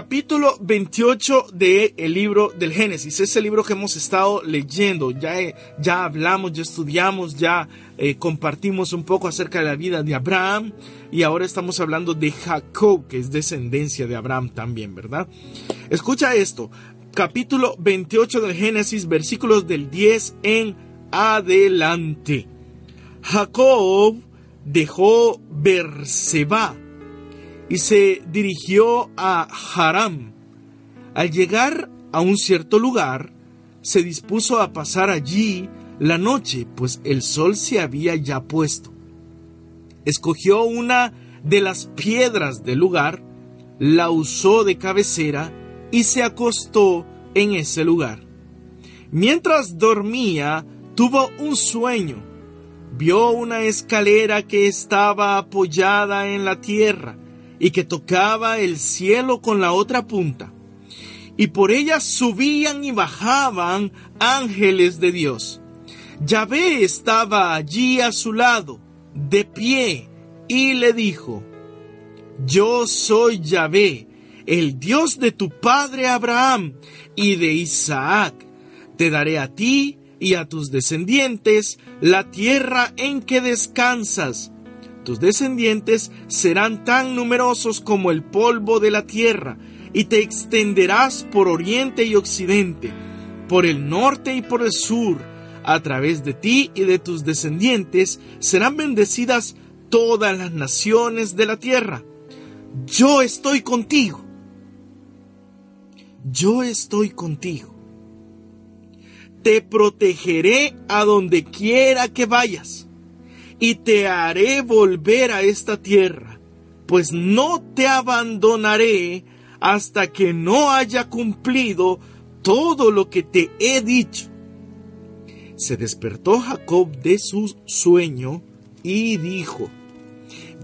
capítulo 28 del el libro del Génesis. Es el libro que hemos estado leyendo. Ya, ya hablamos, ya estudiamos, ya eh, compartimos un poco acerca de la vida de Abraham. Y ahora estamos hablando de Jacob, que es descendencia de Abraham también, ¿verdad? Escucha esto. Capítulo 28 del Génesis, versículos del 10 en adelante. Jacob dejó Berseba y se dirigió a Haram. Al llegar a un cierto lugar, se dispuso a pasar allí la noche, pues el sol se había ya puesto. Escogió una de las piedras del lugar, la usó de cabecera y se acostó en ese lugar. Mientras dormía, tuvo un sueño. Vio una escalera que estaba apoyada en la tierra y que tocaba el cielo con la otra punta. Y por ella subían y bajaban ángeles de Dios. Yahvé estaba allí a su lado, de pie, y le dijo, Yo soy Yahvé, el Dios de tu padre Abraham y de Isaac. Te daré a ti y a tus descendientes la tierra en que descansas tus descendientes serán tan numerosos como el polvo de la tierra, y te extenderás por oriente y occidente, por el norte y por el sur. A través de ti y de tus descendientes serán bendecidas todas las naciones de la tierra. Yo estoy contigo. Yo estoy contigo. Te protegeré a donde quiera que vayas y te haré volver a esta tierra, pues no te abandonaré hasta que no haya cumplido todo lo que te he dicho. Se despertó Jacob de su sueño y dijo,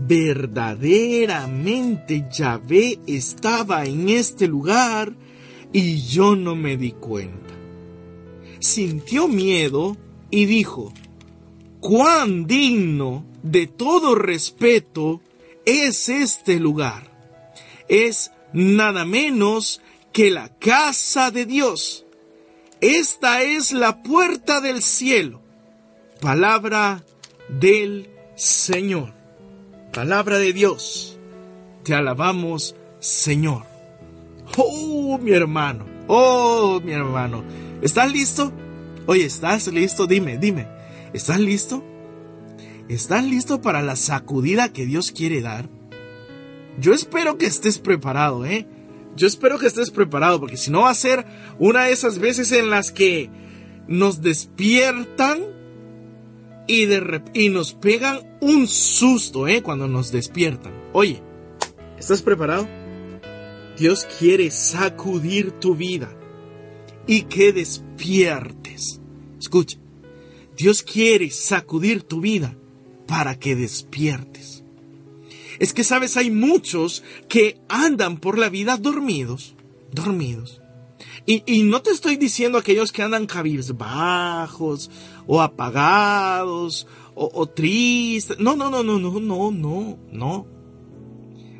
verdaderamente Yahvé estaba en este lugar y yo no me di cuenta. Sintió miedo y dijo, cuán digno de todo respeto es este lugar. Es nada menos que la casa de Dios. Esta es la puerta del cielo. Palabra del Señor. Palabra de Dios. Te alabamos, Señor. Oh, mi hermano. Oh, mi hermano. ¿Estás listo? Oye, ¿estás listo? Dime, dime. ¿Estás listo? ¿Estás listo para la sacudida que Dios quiere dar? Yo espero que estés preparado, ¿eh? Yo espero que estés preparado, porque si no va a ser una de esas veces en las que nos despiertan y, de y nos pegan un susto, ¿eh? Cuando nos despiertan. Oye, ¿estás preparado? Dios quiere sacudir tu vida y que despiertes. Escucha, Dios quiere sacudir tu vida para que despiertes. Es que sabes, hay muchos que andan por la vida dormidos, dormidos. Y, no te estoy diciendo aquellos que andan cabizbajos o apagados o, o tristes. No, no, no, no, no, no, no, no.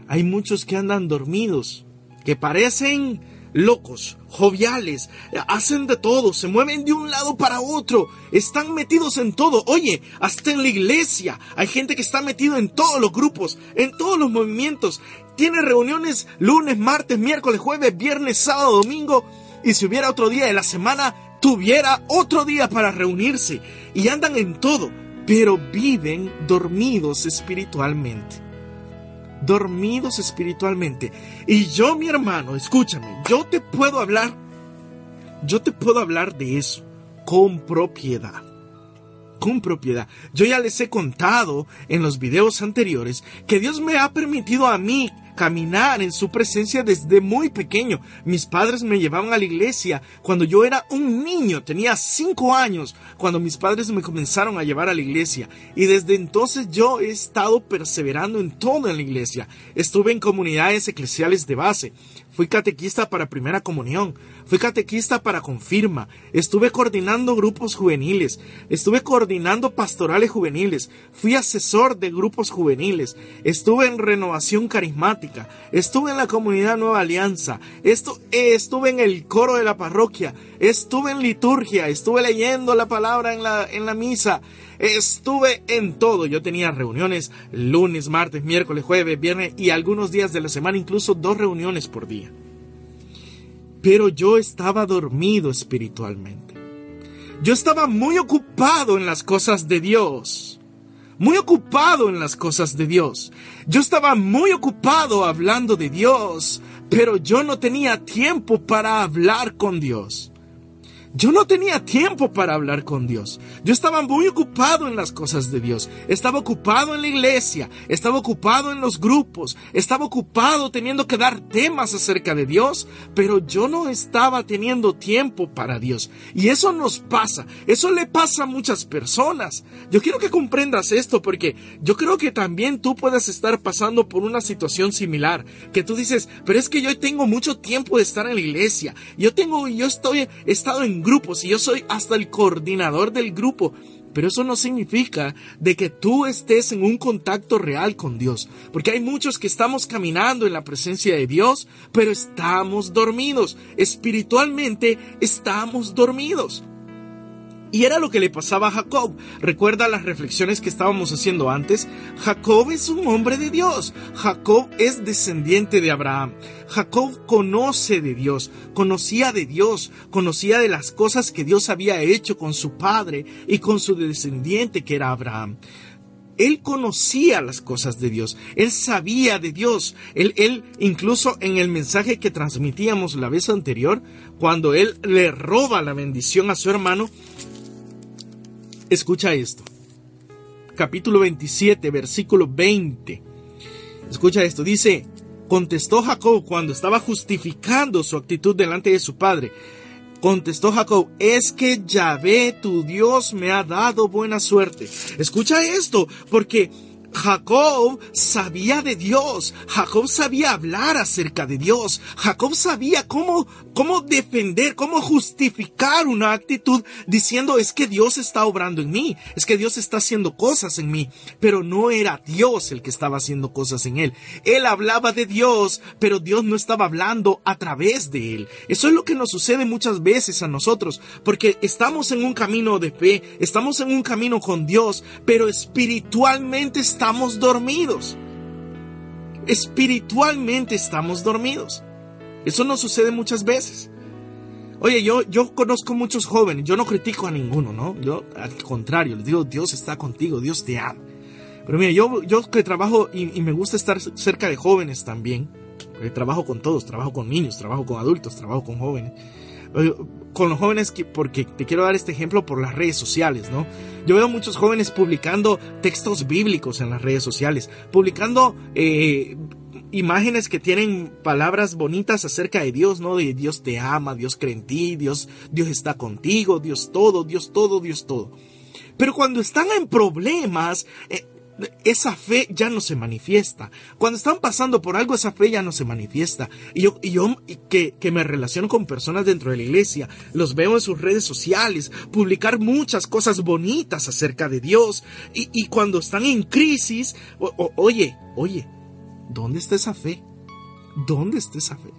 Hay muchos que andan dormidos, que parecen locos, joviales, hacen de todo, se mueven de un lado para otro, están metidos en todo. Oye, hasta en la iglesia hay gente que está metido en todos los grupos, en todos los movimientos. Tiene reuniones lunes, martes, miércoles, jueves, viernes, sábado, domingo. Y si hubiera otro día de la semana, tuviera otro día para reunirse. Y andan en todo, pero viven dormidos espiritualmente dormidos espiritualmente. Y yo, mi hermano, escúchame, yo te puedo hablar, yo te puedo hablar de eso con propiedad. Con propiedad. Yo ya les he contado en los videos anteriores que Dios me ha permitido a mí caminar en su presencia desde muy pequeño. Mis padres me llevaban a la iglesia cuando yo era un niño, tenía cinco años, cuando mis padres me comenzaron a llevar a la iglesia. Y desde entonces yo he estado perseverando en todo la iglesia. Estuve en comunidades eclesiales de base. Fui catequista para primera comunión. Fui catequista para confirma. Estuve coordinando grupos juveniles. Estuve coordinando pastorales juveniles. Fui asesor de grupos juveniles. Estuve en renovación carismática. Estuve en la comunidad Nueva Alianza. Estuve en el coro de la parroquia. Estuve en liturgia. Estuve leyendo la palabra en la, en la misa. Estuve en todo. Yo tenía reuniones lunes, martes, miércoles, jueves, viernes y algunos días de la semana, incluso dos reuniones por día. Pero yo estaba dormido espiritualmente. Yo estaba muy ocupado en las cosas de Dios. Muy ocupado en las cosas de Dios. Yo estaba muy ocupado hablando de Dios, pero yo no tenía tiempo para hablar con Dios. Yo no tenía tiempo para hablar con Dios. Yo estaba muy ocupado en las cosas de Dios. Estaba ocupado en la iglesia. Estaba ocupado en los grupos. Estaba ocupado teniendo que dar temas acerca de Dios. Pero yo no estaba teniendo tiempo para Dios. Y eso nos pasa. Eso le pasa a muchas personas. Yo quiero que comprendas esto porque yo creo que también tú puedes estar pasando por una situación similar. Que tú dices, pero es que yo tengo mucho tiempo de estar en la iglesia. Yo tengo, yo estoy, he estado en grupos y yo soy hasta el coordinador del grupo. Pero eso no significa de que tú estés en un contacto real con Dios. Porque hay muchos que estamos caminando en la presencia de Dios, pero estamos dormidos. Espiritualmente estamos dormidos. Y era lo que le pasaba a Jacob. Recuerda las reflexiones que estábamos haciendo antes. Jacob es un hombre de Dios. Jacob es descendiente de Abraham. Jacob conoce de Dios, conocía de Dios, conocía de las cosas que Dios había hecho con su padre y con su descendiente que era Abraham. Él conocía las cosas de Dios, él sabía de Dios, él, él, incluso en el mensaje que transmitíamos la vez anterior, cuando él le roba la bendición a su hermano, Escucha esto. Capítulo 27, versículo 20. Escucha esto. Dice, contestó Jacob cuando estaba justificando su actitud delante de su padre. Contestó Jacob, es que Yahvé, tu Dios, me ha dado buena suerte. Escucha esto, porque Jacob sabía de Dios, Jacob sabía hablar acerca de Dios, Jacob sabía cómo, cómo defender, cómo justificar una actitud diciendo es que Dios está obrando en mí, es que Dios está haciendo cosas en mí, pero no era Dios el que estaba haciendo cosas en él. Él hablaba de Dios, pero Dios no estaba hablando a través de él. Eso es lo que nos sucede muchas veces a nosotros, porque estamos en un camino de fe, estamos en un camino con Dios, pero espiritualmente estamos estamos dormidos. Espiritualmente estamos dormidos. Eso nos sucede muchas veces. Oye, yo, yo conozco muchos jóvenes, yo no critico a ninguno, ¿no? Yo al contrario, les digo, Dios está contigo, Dios te ama. Pero mira, yo, yo que trabajo y, y me gusta estar cerca de jóvenes también, trabajo con todos, trabajo con niños, trabajo con adultos, trabajo con jóvenes con los jóvenes, porque te quiero dar este ejemplo por las redes sociales, ¿no? Yo veo muchos jóvenes publicando textos bíblicos en las redes sociales, publicando eh, imágenes que tienen palabras bonitas acerca de Dios, ¿no? De Dios te ama, Dios cree en ti, Dios, Dios está contigo, Dios todo, Dios todo, Dios todo. Pero cuando están en problemas, eh, esa fe ya no se manifiesta. Cuando están pasando por algo, esa fe ya no se manifiesta. Y yo, y yo que, que, me relaciono con personas dentro de la iglesia, los veo en sus redes sociales, publicar muchas cosas bonitas acerca de Dios. Y, y cuando están en crisis, oye, oye, ¿dónde está esa fe? ¿Dónde está esa fe?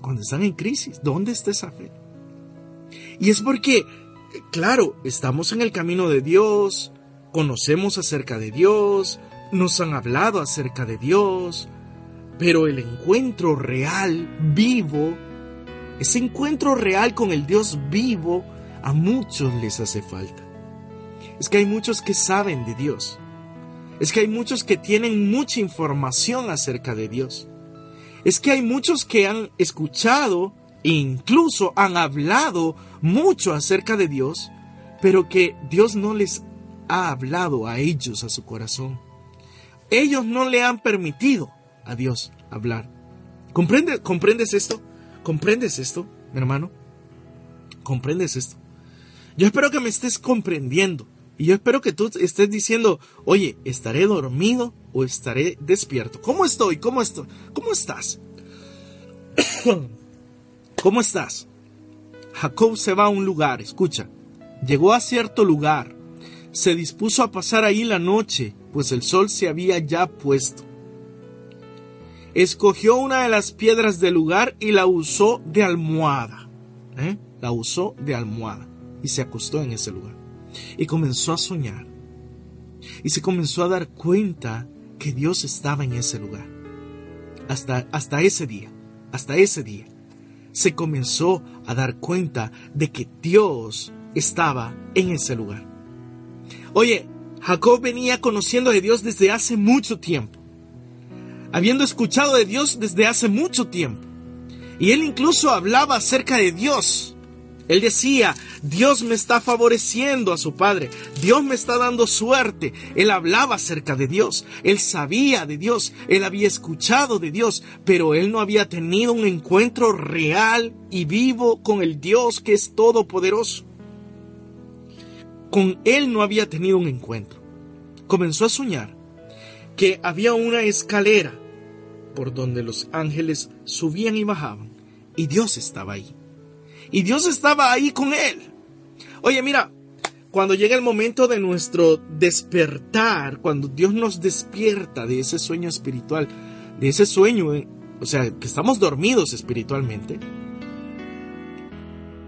Cuando están en crisis, ¿dónde está esa fe? Y es porque, claro, estamos en el camino de Dios, conocemos acerca de Dios, nos han hablado acerca de Dios, pero el encuentro real, vivo, ese encuentro real con el Dios vivo, a muchos les hace falta. Es que hay muchos que saben de Dios. Es que hay muchos que tienen mucha información acerca de Dios. Es que hay muchos que han escuchado e incluso han hablado mucho acerca de Dios, pero que Dios no les ha hablado a ellos, a su corazón. Ellos no le han permitido a Dios hablar. ¿Comprende, ¿Comprendes esto? ¿Comprendes esto, mi hermano? ¿Comprendes esto? Yo espero que me estés comprendiendo. Y yo espero que tú estés diciendo, oye, ¿estaré dormido o estaré despierto? ¿Cómo estoy? ¿Cómo estoy? ¿Cómo estás? ¿Cómo estás? Jacob se va a un lugar, escucha. Llegó a cierto lugar. Se dispuso a pasar ahí la noche, pues el sol se había ya puesto. Escogió una de las piedras del lugar y la usó de almohada. ¿eh? La usó de almohada y se acostó en ese lugar. Y comenzó a soñar. Y se comenzó a dar cuenta que Dios estaba en ese lugar. Hasta, hasta ese día, hasta ese día, se comenzó a dar cuenta de que Dios estaba en ese lugar. Oye, Jacob venía conociendo de Dios desde hace mucho tiempo, habiendo escuchado de Dios desde hace mucho tiempo. Y él incluso hablaba acerca de Dios él decía, Dios me está favoreciendo a su padre, Dios me está dando suerte. Él hablaba acerca de Dios, él sabía de Dios, él había escuchado de Dios, pero él no había tenido un encuentro real y vivo con el Dios que es todopoderoso. Con él no había tenido un encuentro. Comenzó a soñar que había una escalera por donde los ángeles subían y bajaban y Dios estaba ahí y Dios estaba ahí con él. Oye, mira, cuando llega el momento de nuestro despertar, cuando Dios nos despierta de ese sueño espiritual, de ese sueño, eh, o sea, que estamos dormidos espiritualmente,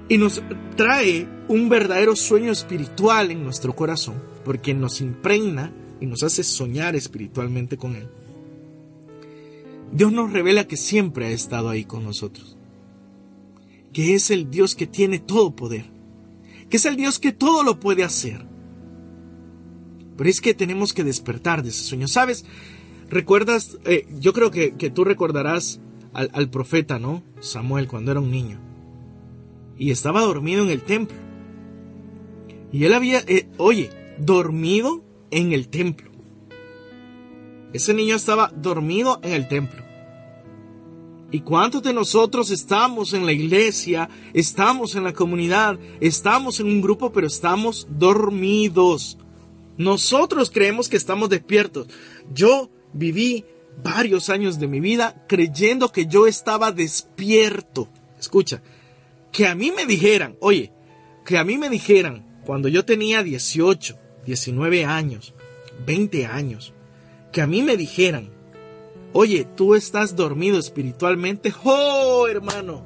y nos trae un verdadero sueño espiritual en nuestro corazón, porque nos impregna y nos hace soñar espiritualmente con Él. Dios nos revela que siempre ha estado ahí con nosotros que es el Dios que tiene todo poder, que es el Dios que todo lo puede hacer. Pero es que tenemos que despertar de ese sueño. ¿Sabes? ¿Recuerdas? Eh, yo creo que, tú recordarás al, profeta, ¿no? Samuel, cuando era un niño. Y estaba dormido en el templo. Y él había, eh, oye, dormido en el templo. Ese niño estaba dormido en el templo. ¿Y cuántos de nosotros estamos en la iglesia, estamos en la comunidad, estamos en un grupo, pero estamos dormidos? Nosotros creemos que estamos despiertos. Yo viví varios años de mi vida creyendo que yo estaba despierto. Escucha, que a mí me dijeran, oye, que a mí me dijeran cuando yo tenía 18, 19 años, 20 años, que a mí me dijeran Oye, tú estás dormido espiritualmente. ¡Oh, hermano!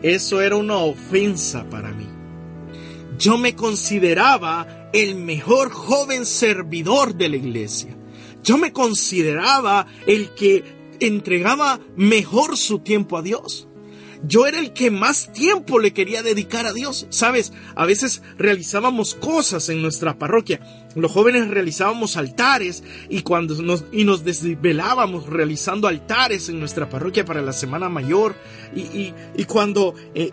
Eso era una ofensa para mí. Yo me consideraba el mejor joven servidor de la iglesia. Yo me consideraba el que entregaba mejor su tiempo a Dios yo era el que más tiempo le quería dedicar a Dios. Sabes, a veces realizábamos cosas en nuestra parroquia. Los jóvenes realizábamos altares y cuando nos, y nos desvelábamos realizando altares en nuestra parroquia para la Semana Mayor y, y, cuando eh,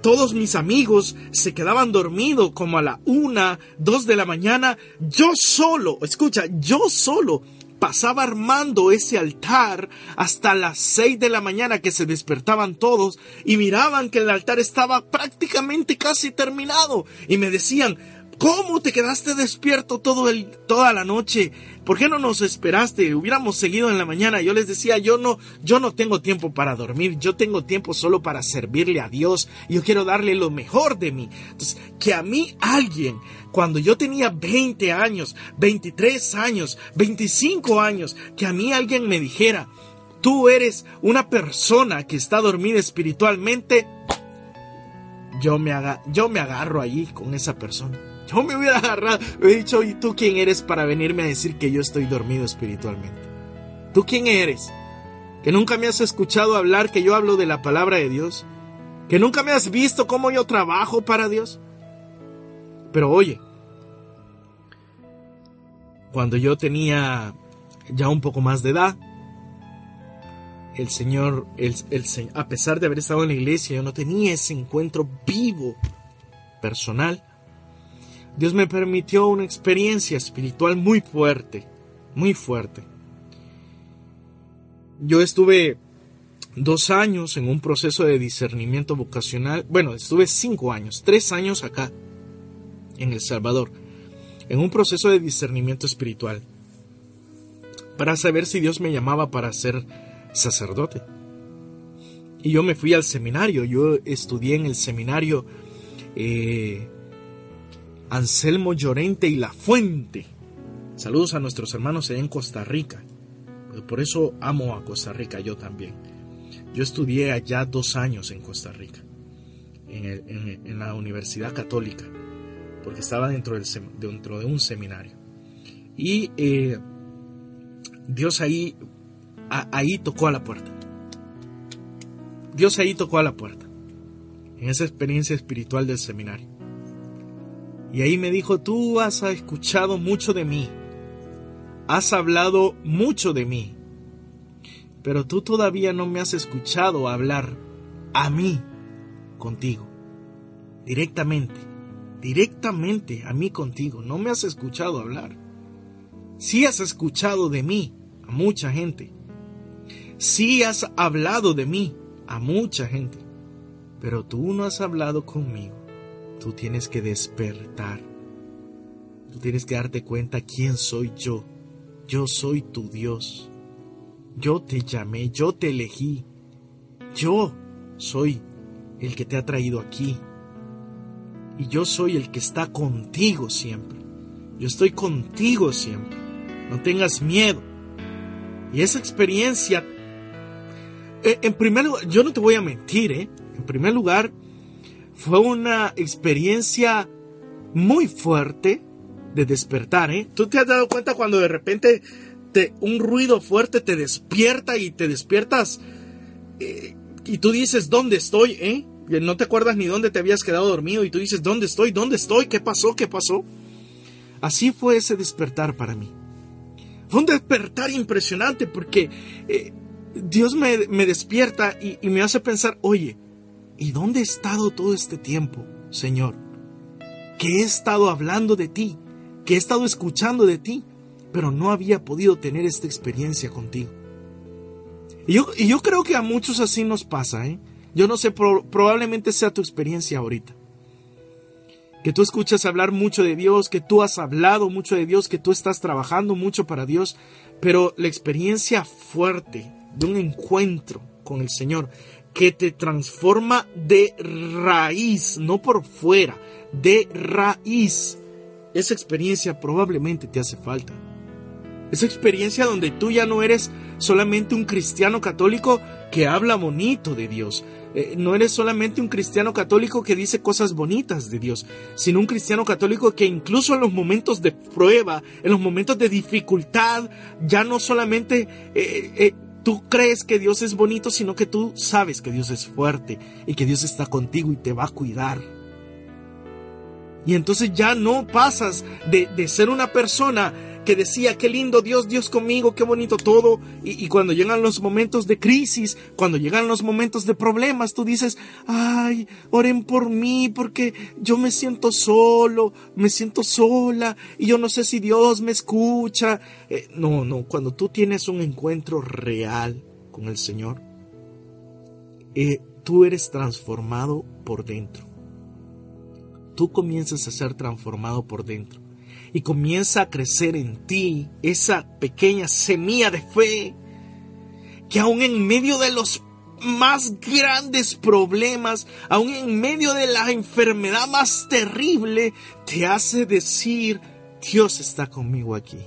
todos mis amigos se quedaban dormidos como a la una, dos de la mañana, yo solo, escucha, yo solo pasaba armando ese altar hasta las seis de la mañana que se despertaban todos y miraban que el altar estaba prácticamente casi terminado. Y me decían, ¿Cómo te quedaste despierto todo el, toda la noche? ¿Por qué no nos esperaste? Hubiéramos seguido en la mañana. Yo les decía, yo no, yo no tengo tiempo para dormir. Yo tengo tiempo solo para servirle a Dios. Yo quiero darle lo mejor de mí. Entonces, que a mí alguien, cuando yo tenía 20 años, 23 años, 25 años, que a mí alguien me dijera, tú eres una persona que está dormida espiritualmente, yo me, haga, yo me agarro allí con esa persona. Yo me hubiera agarrado, me he dicho, ¿y tú quién eres para venirme a decir que yo estoy dormido espiritualmente? ¿Tú quién eres? ¿Que nunca me has escuchado hablar que yo hablo de la palabra de Dios? ¿Que nunca me has visto cómo yo trabajo para Dios? Pero oye, cuando yo tenía ya un poco más de edad, el Señor, el, el, a pesar de haber estado en la iglesia, yo no tenía ese encuentro vivo, personal, Dios me permitió una experiencia espiritual muy fuerte, muy fuerte. Yo estuve dos años en un proceso de discernimiento vocacional, bueno, estuve cinco años, tres años acá, en El Salvador, en un proceso de discernimiento espiritual, para saber si Dios me llamaba para ser sacerdote. Y yo me fui al seminario, yo estudié en el seminario eh, Anselmo Llorente y La Fuente. Saludos a nuestros hermanos en Costa Rica. Por eso amo a Costa Rica yo también. Yo estudié allá dos años en Costa Rica, en, la Universidad Católica, porque estaba dentro de un seminario. Y eh, Dios ahí, ahí tocó a la puerta. Dios ahí tocó a la puerta, en esa experiencia espiritual del seminario. Y ahí me dijo, tú has escuchado mucho de mí, has hablado mucho de mí, pero tú todavía no me has escuchado hablar a mí contigo, directamente, directamente a mí contigo, no me has escuchado hablar. Sí has escuchado de mí a mucha gente, sí has hablado de mí a mucha gente, pero tú no has hablado conmigo. Tú tienes que despertar. Tú tienes que darte cuenta quién soy yo. Yo soy tu Dios. Yo te llamé, yo te elegí. Yo soy el que te ha traído aquí. Y yo soy el que está contigo siempre. Yo estoy contigo siempre. No tengas miedo. Y esa experiencia, eh, en primer lugar, yo no te voy a mentir, ¿eh? En primer lugar, fue una experiencia muy fuerte de despertar, ¿eh? ¿Tú te has dado cuenta cuando de repente un ruido fuerte te despierta y te despiertas eh, y tú dices, ¿dónde estoy? Eh? No te acuerdas ni dónde te habías quedado dormido y tú dices, ¿dónde estoy? ¿Dónde estoy? ¿Qué pasó? ¿Qué pasó? Así fue ese despertar para mí. Fue un despertar impresionante porque eh, Dios me, despierta y, y me hace pensar, oye, ¿y dónde he estado todo este tiempo, Señor? Que he estado hablando de ti, que he estado escuchando de ti, pero no había podido tener esta experiencia contigo. Y yo, y yo creo que a muchos así nos pasa, ¿eh? Yo no sé, probablemente sea tu experiencia ahorita. Que tú escuchas hablar mucho de Dios, que tú has hablado mucho de Dios, que tú estás trabajando mucho para Dios, pero la experiencia fuerte de un encuentro con el Señor que te transforma de raíz, no por fuera, de raíz. Esa experiencia probablemente te hace falta. Esa experiencia donde tú ya no eres solamente un cristiano católico que habla bonito de Dios. Eh, no eres solamente un cristiano católico que dice cosas bonitas de Dios, sino un cristiano católico que incluso en los momentos de prueba, en los momentos de dificultad, ya no solamente eh, eh, tú crees que Dios es bonito, sino que tú sabes que Dios es fuerte y que Dios está contigo y te va a cuidar. Y entonces ya no pasas de, de ser una persona que decía, qué lindo Dios, Dios conmigo, qué bonito todo. Y, cuando llegan los momentos de crisis, cuando llegan los momentos de problemas, tú dices, ay, oren por mí porque yo me siento solo, me siento sola y yo no sé si Dios me escucha. Eh, no, no, cuando tú tienes un encuentro real con el Señor, eh, tú eres transformado por dentro. Tú comienzas a ser transformado por dentro y comienza a crecer en ti esa pequeña semilla de fe que aún en medio de los más grandes problemas, aún en medio de la enfermedad más terrible, te hace decir, Dios está conmigo aquí.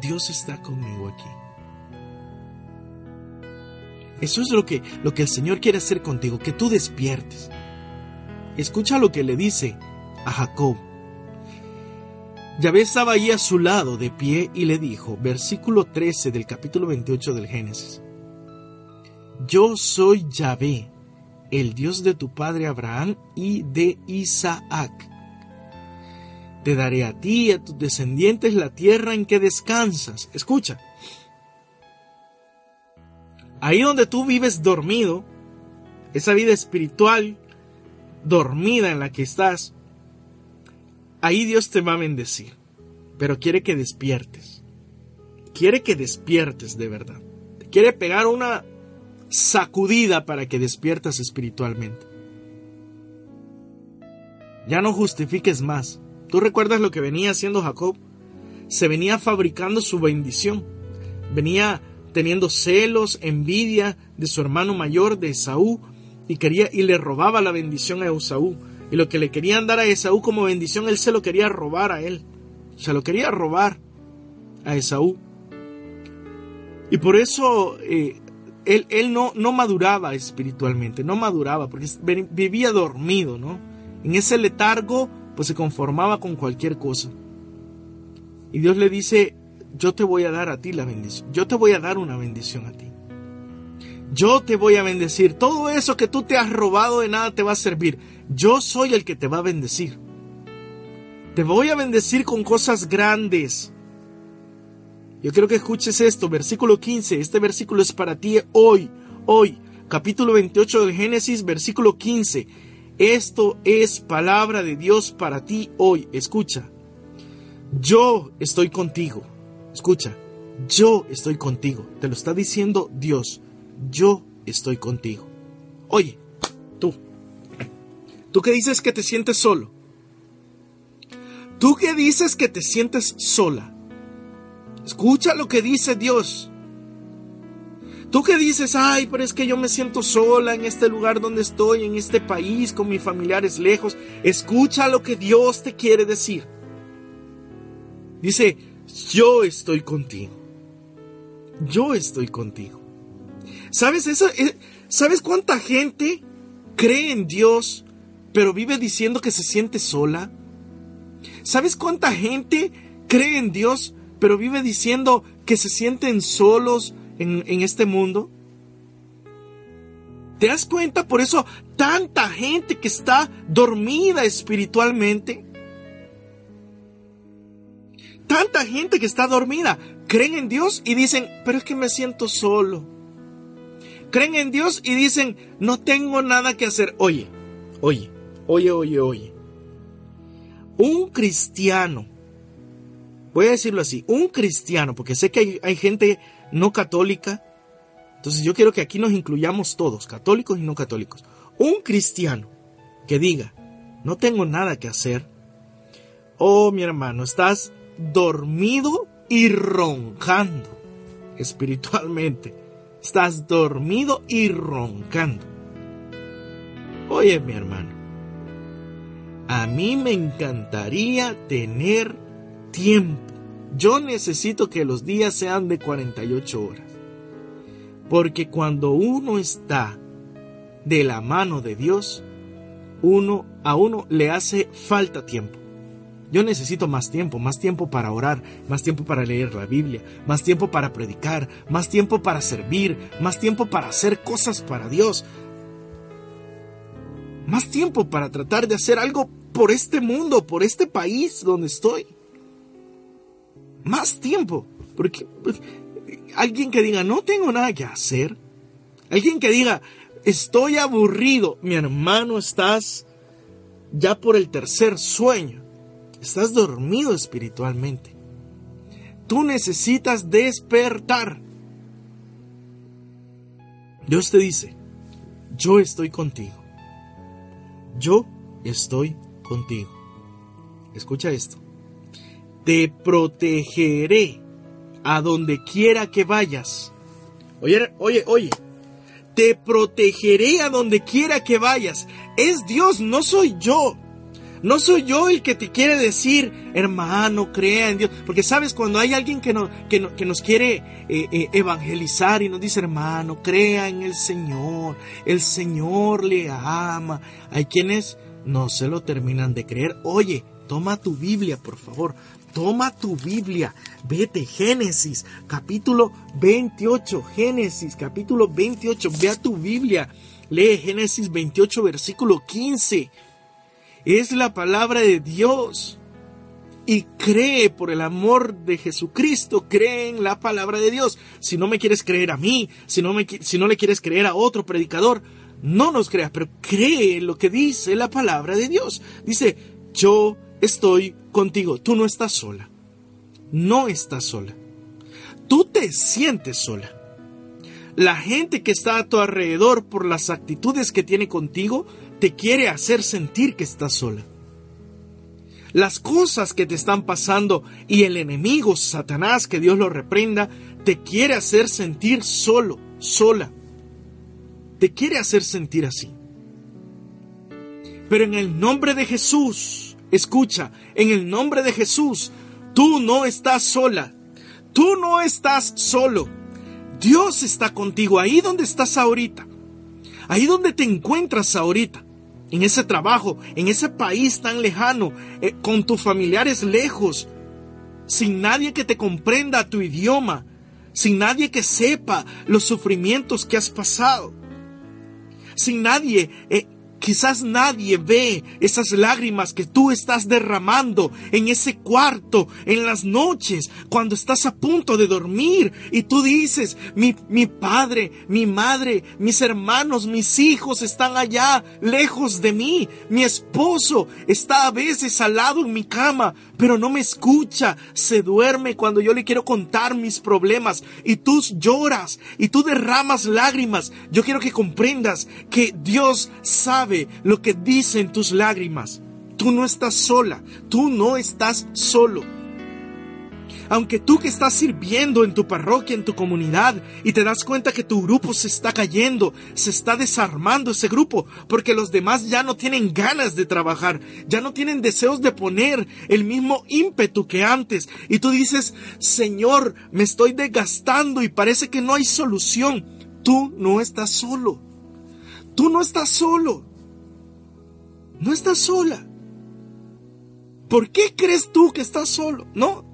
Dios está conmigo aquí. Eso es lo que, lo que el Señor quiere hacer contigo, que tú despiertes. Escucha lo que le dice a Jacob. Yahvé estaba allí a su lado de pie y le dijo, versículo 13 del capítulo 28 del Génesis, Yo soy Yahvé, el Dios de tu padre Abraham y de Isaac. Te daré a ti y a tus descendientes la tierra en que descansas. Escucha. Ahí donde tú vives dormido, esa vida espiritual dormida en la que estás, ahí Dios te va a bendecir. Pero quiere que despiertes. Quiere que despiertes de verdad. Te quiere pegar una sacudida para que despiertas espiritualmente. Ya no justifiques más. ¿Tú recuerdas lo que venía haciendo Jacob? Se venía fabricando su bendición. Venía teniendo celos, envidia de su hermano mayor, de Esaú, y quería y le robaba la bendición a Esaú. Y lo que le querían dar a Esaú como bendición, él se lo quería robar a él. Se lo quería robar a Esaú. Y por eso eh, él, él no, no, maduraba espiritualmente, no maduraba, porque vivía dormido, ¿no? En ese letargo, pues se conformaba con cualquier cosa. Y Dios le dice, yo te voy a dar a ti la bendición, yo te voy a dar una bendición a ti. Yo te voy a bendecir. Todo eso que tú te has robado de nada te va a servir. Yo soy el que te va a bendecir. Te voy a bendecir con cosas grandes. Yo quiero que escuches esto, versículo 15. Este versículo es para ti hoy, hoy. Capítulo 28 del Génesis, versículo 15. Esto es palabra de Dios para ti hoy. Escucha. Yo estoy contigo. Escucha. Yo estoy contigo. Te lo está diciendo Dios. Yo estoy contigo. Oye, tú. Tú que dices que te sientes solo. Tú que dices que te sientes sola. Escucha lo que dice Dios. Tú que dices, ay, pero es que yo me siento sola en este lugar donde estoy, en este país, con mis familiares lejos. Escucha lo que Dios te quiere decir. Dice, yo estoy contigo. Yo estoy contigo. ¿Sabes eso? Eh, ¿Sabes cuánta gente cree en Dios, pero vive diciendo que se siente sola? ¿Sabes cuánta gente cree en Dios, pero vive diciendo que se sienten solos en, en este mundo? ¿Te das cuenta? Por eso tanta gente que está dormida espiritualmente. Tanta gente que está dormida. Creen en Dios y dicen, pero es que me siento solo. Creen en Dios y dicen, no tengo nada que hacer. Oye, oye, oye, oye, oye un cristiano, voy a decirlo así, un cristiano, porque sé que hay, gente no católica, entonces yo quiero que aquí nos incluyamos todos, católicos y no católicos. Un cristiano que diga, no tengo nada que hacer, oh mi hermano, estás dormido y roncando espiritualmente. Estás dormido y roncando. Oye mi hermano, a mí me encantaría tener tiempo. Yo necesito que los días sean de 48 horas. Porque cuando uno está de la mano de Dios, uno a uno le hace falta tiempo. Yo necesito más tiempo, más tiempo para orar, más tiempo para leer la Biblia, más tiempo para predicar, más tiempo para servir, más tiempo para hacer cosas para Dios, más tiempo para tratar de hacer algo por este mundo, por este país donde estoy. Más tiempo. Porque pues, alguien que diga, no tengo nada que hacer. Alguien que diga, estoy aburrido. Mi hermano, estás ya por el tercer sueño. Estás dormido espiritualmente. Tú necesitas despertar. Dios te dice, yo estoy contigo. Yo estoy contigo. Escucha esto. Te protegeré a donde quiera que vayas. Oye, oye, oye. Te protegeré a donde quiera que vayas. Es Dios, no soy yo. No soy yo el que te quiere decir, hermano, crea en Dios. Porque sabes, cuando hay alguien que, no, que, nos quiere eh, eh, evangelizar y nos dice, hermano, crea en el Señor, el Señor le ama. Hay quienes no se lo terminan de creer. Oye, toma tu Biblia, por favor. Toma tu Biblia. Vete, Génesis, capítulo 28. Génesis, capítulo 28. Ve a tu Biblia. Lee Génesis 28, versículo 15. Es la palabra de Dios. Y cree por el amor de Jesucristo, cree en la palabra de Dios. Si no me quieres creer a mí, si no, le quieres creer a otro predicador, no nos creas, pero cree lo que dice la palabra de Dios. Dice, yo estoy contigo, tú no estás sola. No estás sola. Tú te sientes sola. La gente que está a tu alrededor por las actitudes que tiene contigo te quiere hacer sentir que estás sola. Las cosas que te están pasando y el enemigo, Satanás, que Dios lo reprenda, te quiere hacer sentir solo, sola. te quiere hacer sentir así. Pero en el nombre de Jesús, escucha, en el nombre de Jesús, tú no estás sola, tú no estás solo. Dios está contigo ahí donde estás ahorita, ahí donde te encuentras ahorita, en ese trabajo, en ese país tan lejano, eh, con tus familiares lejos, sin nadie que te comprenda tu idioma, sin nadie que sepa los sufrimientos que has pasado, sin nadie eh, Quizás nadie ve esas lágrimas que tú estás derramando en ese cuarto, en las noches, cuando estás a punto de dormir y tú dices, mi, mi padre, mi madre, mis hermanos, mis hijos están allá, lejos de mí, mi esposo está a veces al lado en mi cama, pero no me escucha, se duerme cuando yo le quiero contar mis problemas y tú lloras y tú derramas lágrimas. Yo quiero que comprendas que Dios sabe lo que dicen tus lágrimas. Tú no estás sola, tú no estás solo. Aunque tú que estás sirviendo en tu parroquia, en tu comunidad, y te das cuenta que tu grupo se está cayendo, se está desarmando ese grupo, porque los demás ya no tienen ganas de trabajar, ya no tienen deseos de poner el mismo ímpetu que antes, y tú dices, Señor, me estoy desgastando y parece que no hay solución. Tú no estás solo. Tú no estás solo. No estás sola. ¿Por qué crees tú que estás solo? No.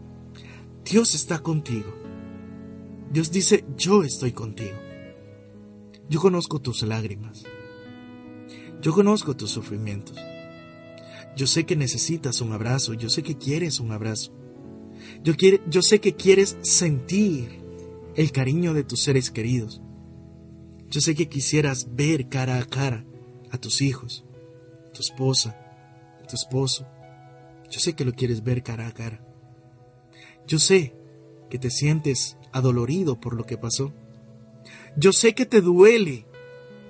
Dios está contigo. Dios dice, yo estoy contigo. Yo conozco tus lágrimas. Yo conozco tus sufrimientos. Yo sé que necesitas un abrazo. Yo sé que quieres un abrazo. Yo, yo sé que quieres sentir el cariño de tus seres queridos. Yo sé que quisieras ver cara a cara a tus hijos tu esposa, tu esposo. Yo sé que lo quieres ver cara a cara. Yo sé que te sientes adolorido por lo que pasó. Yo sé que te duele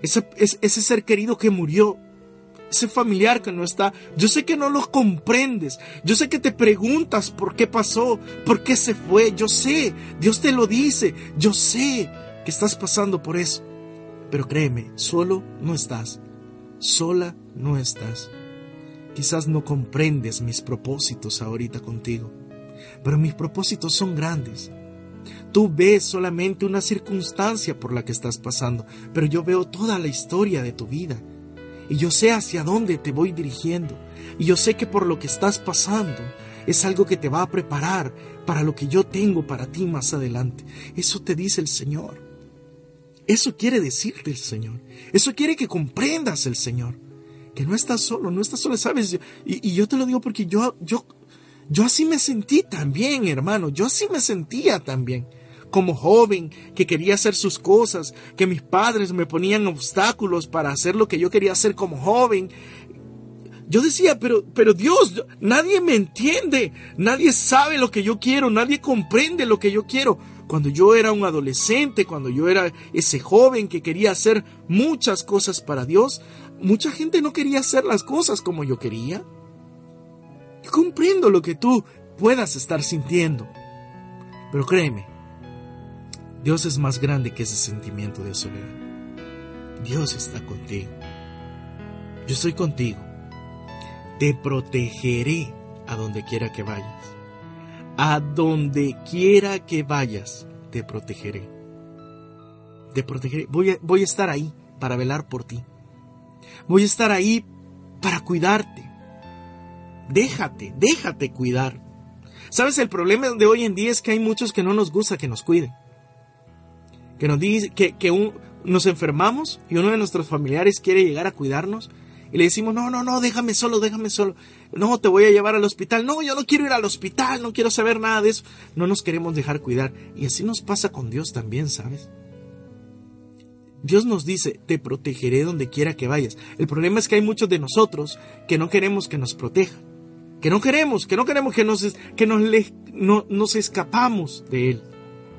ese, ese ser querido que murió, ese familiar que no está. Yo sé que no lo comprendes. Yo sé que te preguntas por qué pasó, por qué se fue. Yo sé, Dios te lo dice. Yo sé que estás pasando por eso. Pero créeme, solo no estás. Sola no estás. Quizás no comprendes mis propósitos ahorita contigo, pero mis propósitos son grandes. Tú ves solamente una circunstancia por la que estás pasando, pero yo veo toda la historia de tu vida. Y yo sé hacia dónde te voy dirigiendo. Y yo sé que por lo que estás pasando es algo que te va a preparar para lo que yo tengo para ti más adelante. Eso te dice el Señor. Eso quiere decirte el Señor. Eso quiere que comprendas el Señor que no estás solo, no estás solo, ¿sabes? Y, yo te lo digo porque yo, yo, yo así me sentí también, hermano, yo así me sentía también. Como joven, que quería hacer sus cosas, que mis padres me ponían obstáculos para hacer lo que yo quería hacer como joven. Yo decía, pero, pero Dios, nadie me entiende, nadie sabe lo que yo quiero, nadie comprende lo que yo quiero. Cuando yo era un adolescente, cuando yo era ese joven que quería hacer muchas cosas para Dios, mucha gente no quería hacer las cosas como yo quería. comprendo lo que tú puedas estar sintiendo. Pero créeme, Dios es más grande que ese sentimiento de soledad. Dios está contigo. Yo estoy contigo. Te protegeré a donde quiera que vayas. A donde quiera que vayas, te protegeré. Te protegeré. Voy voy a estar ahí para velar por ti. Voy a estar ahí para cuidarte. Déjate, déjate cuidar. ¿Sabes? El problema de hoy en día es que hay muchos que no nos gusta que nos cuiden. Que nos dice que, que nos enfermamos y uno de nuestros familiares quiere llegar a cuidarnos y le decimos, no, no, no, déjame solo, déjame solo. No, te voy a llevar al hospital. No, yo no quiero ir al hospital, no quiero saber nada de eso. No nos queremos dejar cuidar. Y así nos pasa con Dios también, ¿sabes? Dios nos dice, te protegeré donde quiera que vayas. El problema es que hay muchos de nosotros que no queremos que nos proteja. Que no queremos, que no queremos que nos, que nos, no, nos escapamos de Él.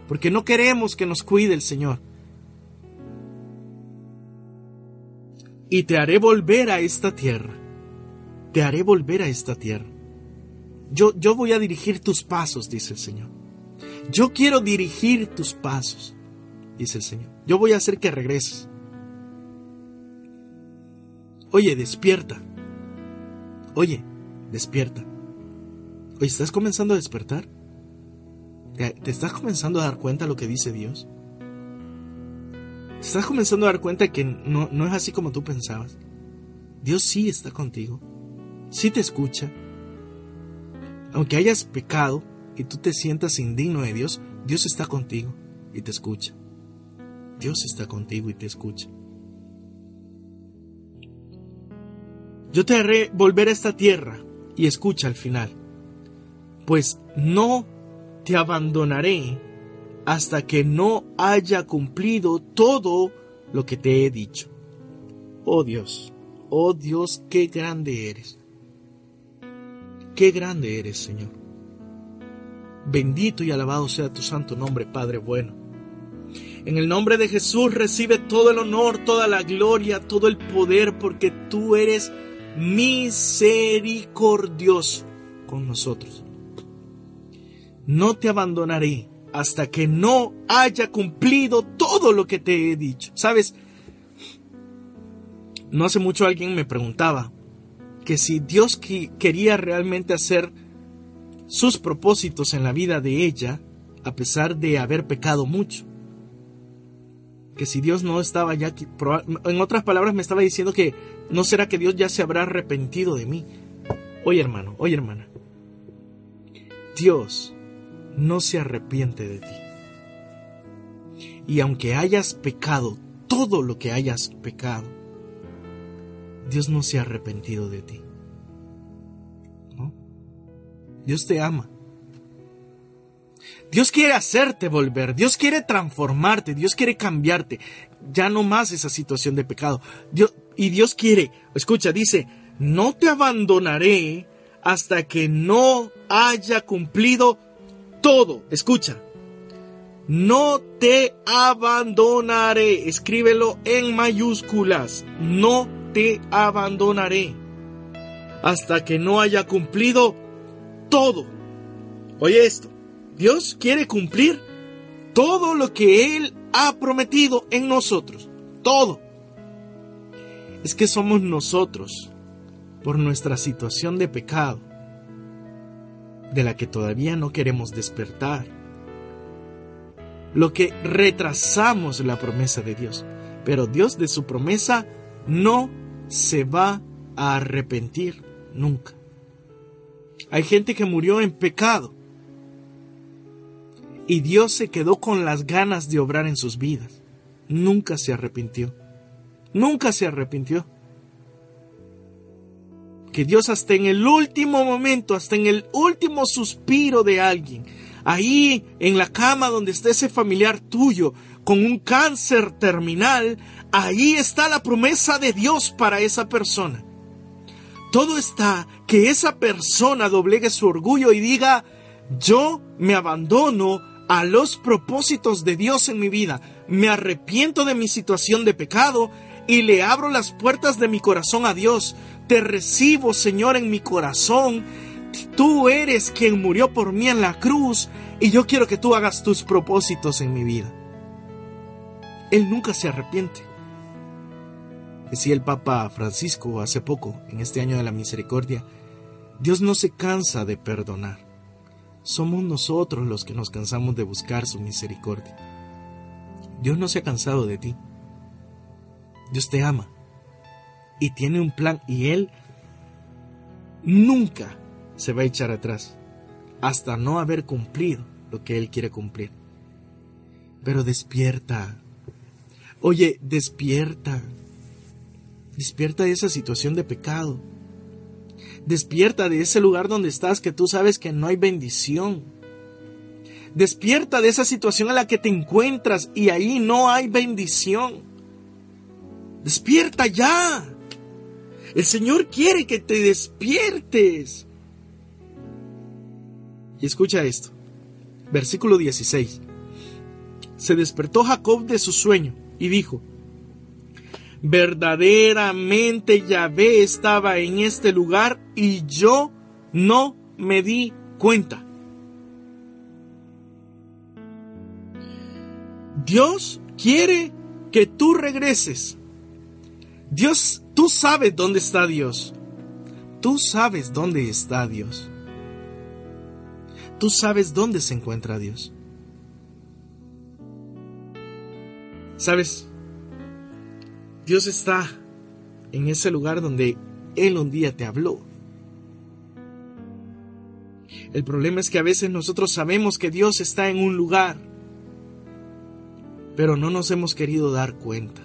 Porque no queremos que nos cuide el Señor. Y te haré volver a esta tierra. Te haré volver a esta tierra. Yo, yo voy a dirigir tus pasos, dice el Señor. Yo quiero dirigir tus pasos dice el Señor. Yo voy a hacer que regreses. Oye, despierta. Oye, despierta. Oye, ¿estás comenzando a despertar? ¿Te estás comenzando a dar cuenta de lo que dice Dios? ¿Te estás comenzando a dar cuenta que no, no es así como tú pensabas? Dios sí está contigo. Sí te escucha. Aunque hayas pecado y tú te sientas indigno de Dios, Dios está contigo y te escucha. Dios está contigo y te escucha. Yo te haré volver a esta tierra y escucha al final, pues no te abandonaré hasta que no haya cumplido todo lo que te he dicho. Oh Dios, oh Dios, qué grande eres. Qué grande eres, Señor. Bendito y alabado sea tu santo nombre, Padre bueno. En el nombre de Jesús recibe todo el honor, toda la gloria, todo el poder, porque tú eres misericordioso con nosotros. No te abandonaré hasta que no haya cumplido todo lo que te he dicho. Sabes, no hace mucho alguien me preguntaba que si Dios quería realmente hacer sus propósitos en la vida de ella, a pesar de haber pecado mucho que si Dios no estaba ya, en otras palabras me estaba diciendo que no será que Dios ya se habrá arrepentido de mí. Oye hermano, oye hermana, Dios no se arrepiente de ti. Y aunque hayas pecado todo lo que hayas pecado, Dios no se ha arrepentido de ti. ¿No? Dios te ama. Dios quiere hacerte volver, Dios quiere transformarte, Dios quiere cambiarte. Ya no más esa situación de pecado. Dios, y Dios quiere, escucha, dice, no te abandonaré hasta que no haya cumplido todo. Escucha, no te abandonaré. Escríbelo en mayúsculas. No te abandonaré hasta que no haya cumplido todo. Oye esto. Dios quiere cumplir todo lo que Él ha prometido en nosotros. Todo. Es que somos nosotros, por nuestra situación de pecado, de la que todavía no queremos despertar, lo que retrasamos la promesa de Dios. Pero Dios de su promesa no se va a arrepentir nunca. Hay gente que murió en pecado y Dios se quedó con las ganas de obrar en sus vidas. Nunca se arrepintió. Nunca se arrepintió. Que Dios hasta en el último momento, hasta en el último suspiro de alguien, ahí en la cama donde está ese familiar tuyo con un cáncer terminal, ahí está la promesa de Dios para esa persona. Todo está que esa persona doblegue su orgullo y diga, yo me abandono a los propósitos de Dios en mi vida, me arrepiento de mi situación de pecado y le abro las puertas de mi corazón a Dios. Te recibo, Señor, en mi corazón. Tú eres quien murió por mí en la cruz y yo quiero que tú hagas tus propósitos en mi vida. Él nunca se arrepiente. Decía el Papa Francisco hace poco, en este año de la misericordia, Dios no se cansa de perdonar somos nosotros los que nos cansamos de buscar su misericordia. Dios no se ha cansado de ti. Dios te ama y tiene un plan y Él nunca se va a echar atrás hasta no haber cumplido lo que Él quiere cumplir. Pero despierta. Oye, despierta. Despierta de esa situación de pecado Despierta de ese lugar donde estás que tú sabes que no hay bendición. Despierta de esa situación en la que te encuentras y ahí no hay bendición. Despierta ya. El Señor quiere que te despiertes. Y escucha esto. Versículo 16. Se despertó Jacob de su sueño y dijo, verdaderamente Yahvé estaba en este lugar y yo no me di cuenta. Dios quiere que tú regreses. Dios, tú sabes dónde está Dios. Tú sabes dónde está Dios. Tú sabes dónde se encuentra Dios. ¿Sabes? Dios está en ese lugar donde Él un día te habló. El problema es que a veces nosotros sabemos que Dios está en un lugar, pero no nos hemos querido dar cuenta.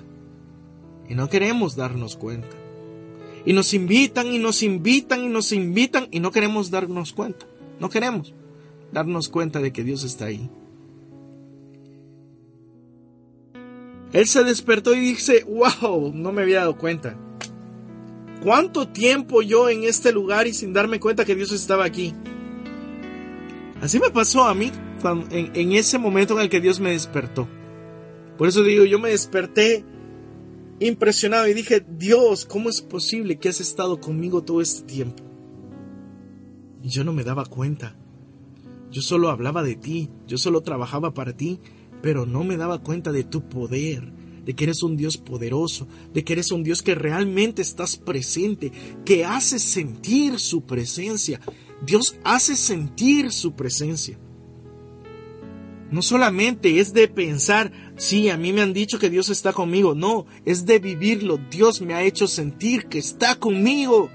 Y no queremos darnos cuenta. Y nos invitan y nos invitan y nos invitan y no queremos darnos cuenta. No queremos darnos cuenta de que Dios está ahí. Él se despertó y dice, wow, no me había dado cuenta. ¿Cuánto tiempo yo en este lugar y sin darme cuenta que Dios estaba aquí? Así me pasó a mí en, en ese momento en el que Dios me despertó. Por eso digo, yo me desperté impresionado y dije, Dios, ¿cómo es posible que has estado conmigo todo este tiempo? Y yo no me daba cuenta. Yo solo hablaba de ti, yo solo trabajaba para ti, pero no me daba cuenta de tu poder, de que eres un Dios poderoso, de que eres un Dios que realmente estás presente, que hace sentir su presencia. Dios hace sentir su presencia. No solamente es de pensar, sí, a mí me han dicho que Dios está conmigo, no, es de vivirlo. Dios me ha hecho sentir que está conmigo.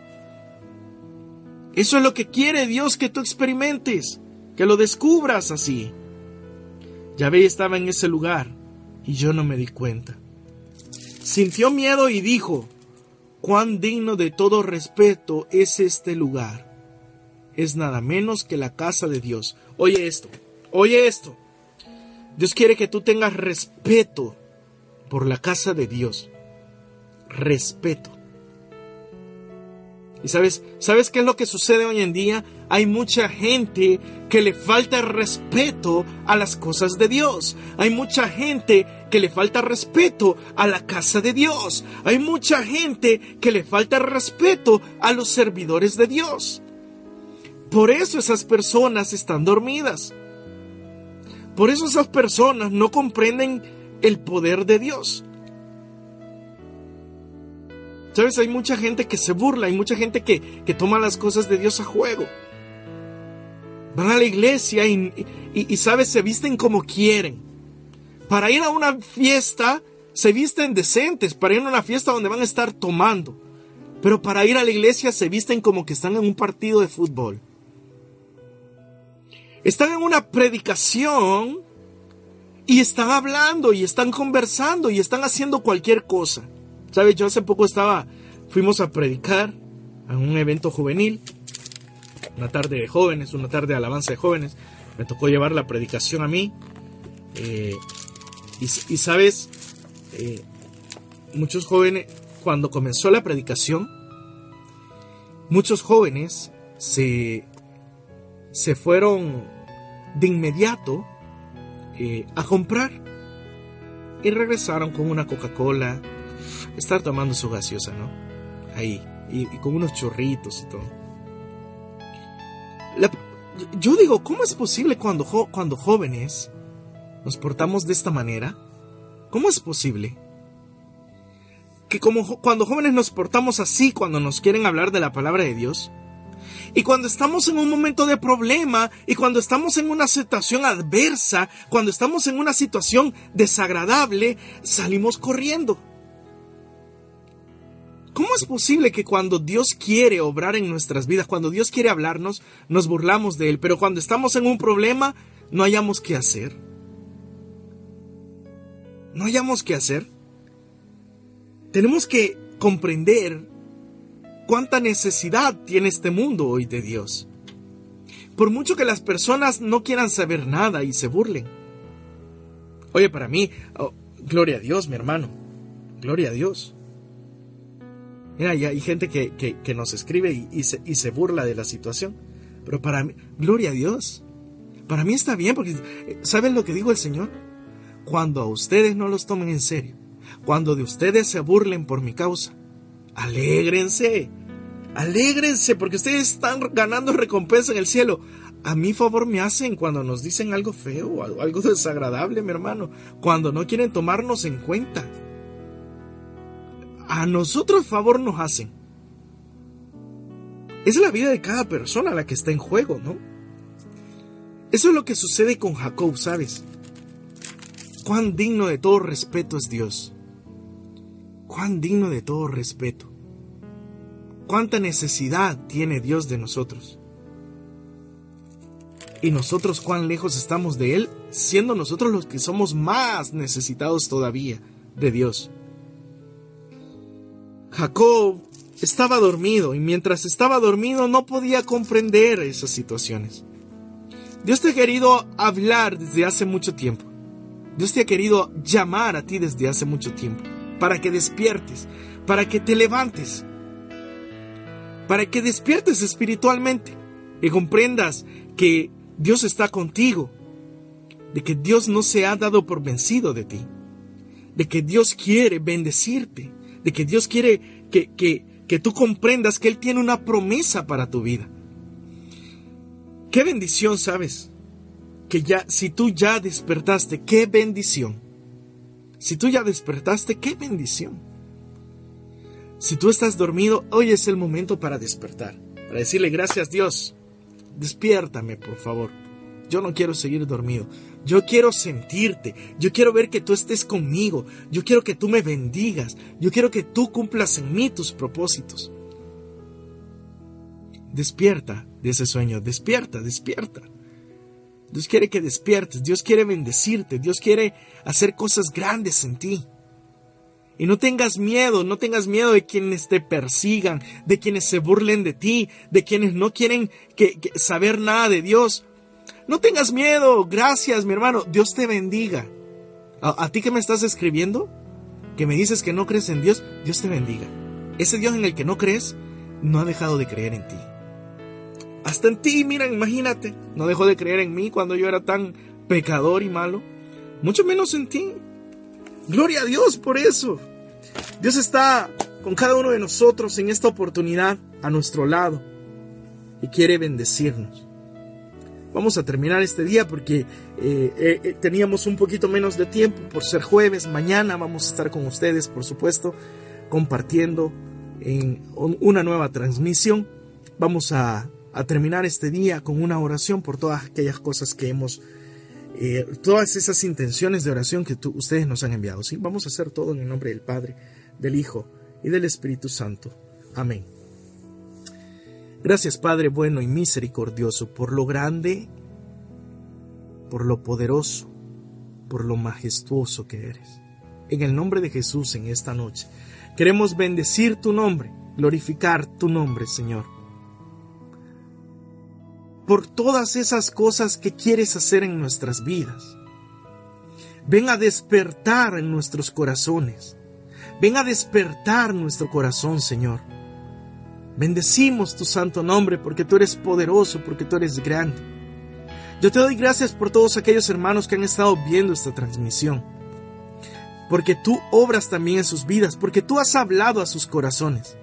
Eso es lo que quiere Dios que tú experimentes, que lo descubras así. Yahvé estaba en ese lugar y yo no me di cuenta. Sintió miedo y dijo, cuán digno de todo respeto es este lugar. Es nada menos que la casa de Dios. Oye esto, oye esto. Dios quiere que tú tengas respeto por la casa de Dios. Respeto. ¿Y sabes, sabes qué es lo que sucede hoy en día? Hay mucha gente que le falta respeto a las cosas de Dios. Hay mucha gente que le falta respeto a la casa de Dios. Hay mucha gente que le falta respeto a los servidores de Dios. Por eso esas personas están dormidas. Por eso esas personas no comprenden el poder de Dios. ¿Sabes? Hay mucha gente que se burla, hay mucha gente que, toma las cosas de Dios a juego. Van a la iglesia y, y, ¿sabes? Se visten como quieren. Para ir a una fiesta se visten decentes, para ir a una fiesta donde van a estar tomando. Pero para ir a la iglesia se visten como que están en un partido de fútbol. Están en una predicación y están hablando y están conversando y están haciendo cualquier cosa. ¿Sabes? Yo hace poco estaba, fuimos a predicar a un evento juvenil, una tarde de jóvenes, una tarde de alabanza de jóvenes. Me tocó llevar la predicación a mí. Eh, y, sabes, eh, muchos jóvenes, cuando comenzó la predicación, muchos jóvenes se, se fueron de inmediato eh, a comprar y regresaron con una Coca-Cola, estar tomando su gaseosa, ¿no? Ahí, y, con unos chorritos y todo. Yo digo, ¿cómo es posible cuando, cuando jóvenes nos portamos de esta manera? ¿Cómo es posible? Que como cuando jóvenes nos portamos así cuando nos quieren hablar de la palabra de Dios, y cuando estamos en un momento de problema y cuando estamos en una situación adversa, cuando estamos en una situación desagradable, salimos corriendo. ¿Cómo es posible que cuando Dios quiere obrar en nuestras vidas, cuando Dios quiere hablarnos, nos burlamos de Él, pero cuando estamos en un problema, no hayamos qué hacer? No hayamos qué hacer. Tenemos que comprender cuánta necesidad tiene este mundo hoy de Dios. Por mucho que las personas no quieran saber nada y se burlen. Oye, para mí, oh, gloria a Dios, mi hermano. Gloria a Dios. Mira, hay gente que, nos escribe y, se, burla de la situación. Pero para mí, gloria a Dios. Para mí está bien porque, eh, ¿saben lo que dijo el Señor? Cuando a ustedes no los tomen en serio, cuando de ustedes se burlen por mi causa, alégrense, alégrense porque ustedes están ganando recompensa en el cielo. A mi favor me hacen cuando nos dicen algo feo, algo desagradable, mi hermano, cuando no quieren tomarnos en cuenta a nosotros favor nos hacen. Es la vida de cada persona la que está en juego, ¿no? Eso es lo que sucede con Jacob, ¿sabes? Cuán digno de todo respeto es Dios. Cuán digno de todo respeto. Cuánta necesidad tiene Dios de nosotros. Y nosotros cuán lejos estamos de Él, siendo nosotros los que somos más necesitados todavía de Dios. Jacob estaba dormido y mientras estaba dormido no podía comprender esas situaciones. Dios te ha querido hablar desde hace mucho tiempo. Dios te ha querido llamar a ti desde hace mucho tiempo para que despiertes, para que te levantes, para que despiertes espiritualmente y comprendas que Dios está contigo, de que Dios no se ha dado por vencido de ti, de que Dios quiere bendecirte, de que Dios quiere que, que, que tú comprendas que Él tiene una promesa para tu vida. Qué bendición, ¿sabes? Que ya, si tú ya despertaste, qué bendición. Si tú ya despertaste, qué bendición. Si tú estás dormido, hoy es el momento para despertar, para decirle gracias Dios. Despiértame, por favor. Yo no quiero seguir dormido. Yo quiero sentirte. Yo quiero ver que tú estés conmigo. Yo quiero que tú me bendigas. Yo quiero que tú cumplas en mí tus propósitos. Despierta de ese sueño. Despierta, despierta. Dios quiere que despiertes. Dios quiere bendecirte. Dios quiere hacer cosas grandes en ti. Y no tengas miedo, no tengas miedo de quienes te persigan, de quienes se burlen de ti, de quienes no quieren que, saber nada de Dios. No tengas miedo, gracias mi hermano, Dios te bendiga. A, a, ti que me estás escribiendo, que me dices que no crees en Dios, Dios te bendiga. Ese Dios en el que no crees, no ha dejado de creer en ti. Hasta en ti, mira, imagínate, no dejó de creer en mí cuando yo era tan pecador y malo, mucho menos en ti. Gloria a Dios por eso. Dios está con cada uno de nosotros en esta oportunidad a nuestro lado y quiere bendecirnos. Vamos a terminar este día porque eh, eh, eh, teníamos un poquito menos de tiempo por ser jueves. Mañana vamos a estar con ustedes, por supuesto, compartiendo en una nueva transmisión. Vamos a, a terminar este día con una oración por todas aquellas cosas que hemos todas esas intenciones de oración que ustedes nos han enviado. ¿sí? Vamos a hacer todo en el nombre del Padre, del Hijo y del Espíritu Santo. Amén. Gracias Padre bueno y misericordioso por lo grande, por lo poderoso, por lo majestuoso que eres. En el nombre de Jesús en esta noche queremos bendecir tu nombre, glorificar tu nombre, Señor por todas esas cosas que quieres hacer en nuestras vidas. Ven a despertar en nuestros corazones. Ven a despertar nuestro corazón, Señor. Bendecimos tu santo nombre porque tú eres poderoso, porque tú eres grande. Yo te doy gracias por todos aquellos hermanos que han estado viendo esta transmisión. Porque tú obras también en sus vidas, porque tú has hablado a sus corazones.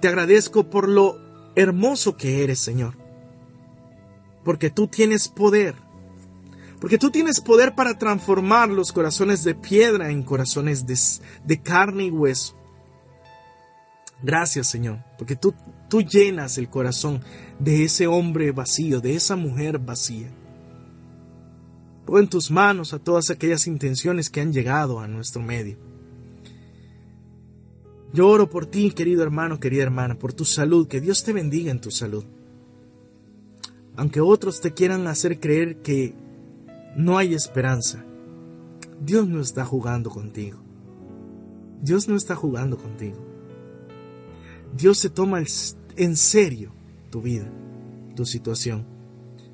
Te agradezco por lo hermoso que eres, Señor porque tú tienes poder. Porque tú tienes poder para transformar los corazones de piedra en corazones de, carne y hueso. Gracias Señor, porque tú, tú llenas el corazón de ese hombre vacío, de esa mujer vacía. Pon en tus manos a todas aquellas intenciones que han llegado a nuestro medio. Yo oro por ti, querido hermano, querida hermana, por tu salud, que Dios te bendiga en tu salud aunque otros te quieran hacer creer que no hay esperanza, Dios no está jugando contigo. Dios no está jugando contigo. Dios se toma en serio tu vida, tu situación.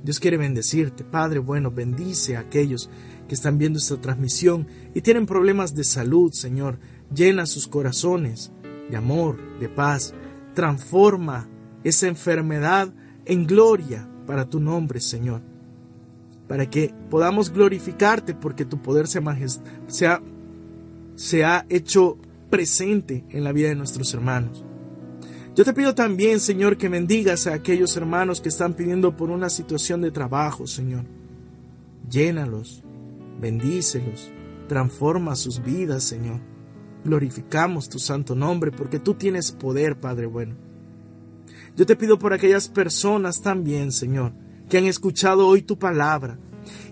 Dios quiere bendecirte. Padre bueno, bendice a aquellos que están viendo esta transmisión y tienen problemas de salud, Señor. Llena sus corazones de amor, de paz. Transforma esa enfermedad en gloria para tu nombre, Señor, para que podamos glorificarte porque tu poder se, ha, hecho presente en la vida de nuestros hermanos. Yo te pido también, Señor, que bendigas a aquellos hermanos que están pidiendo por una situación de trabajo, Señor. Llénalos, bendícelos, transforma sus vidas, Señor. glorificamos tu santo nombre porque tú tienes poder, Padre bueno. Yo te pido por aquellas personas también, Señor, que han escuchado hoy tu palabra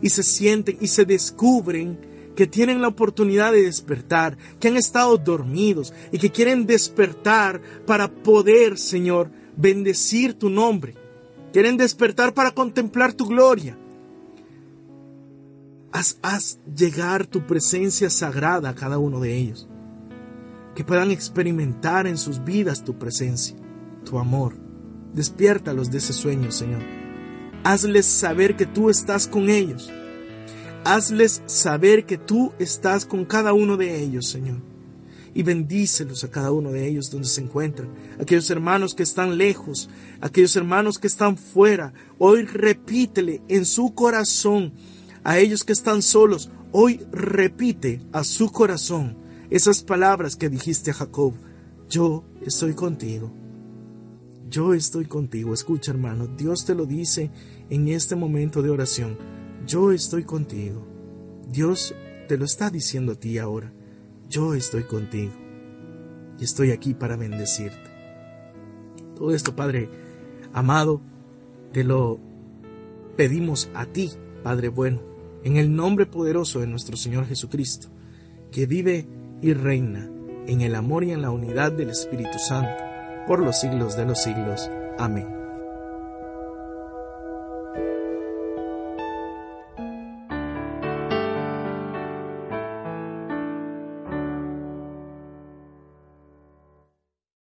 y se sienten y se descubren que tienen la oportunidad de despertar, que han estado dormidos y que quieren despertar para poder, Señor, bendecir tu nombre. Quieren despertar para contemplar tu gloria. Haz, llegar tu presencia sagrada a cada uno de ellos. Que puedan experimentar en sus vidas tu presencia, tu amor. Despiértalos de ese sueño, Señor. Hazles saber que tú estás con ellos Hazles saber que tú estás con cada uno de ellos, Señor. Y bendícelos a cada uno de ellos donde se encuentran. Aquellos hermanos que están lejos, aquellos hermanos que están fuera. Hoy repítele en su corazón a ellos que están solos. Hoy repite a su corazón esas palabras que dijiste a Jacob. Yo estoy contigo. Yo estoy contigo. Escucha, hermano, Dios te lo dice en este momento de oración yo estoy contigo. Dios te lo está diciendo a ti ahora. Yo estoy contigo. Y estoy aquí para bendecirte. Todo esto, Padre amado, te lo pedimos a ti, Padre bueno, en el nombre poderoso de nuestro Señor Jesucristo, que vive y reina en el amor y en la unidad del Espíritu Santo, por los siglos de los siglos. Amén.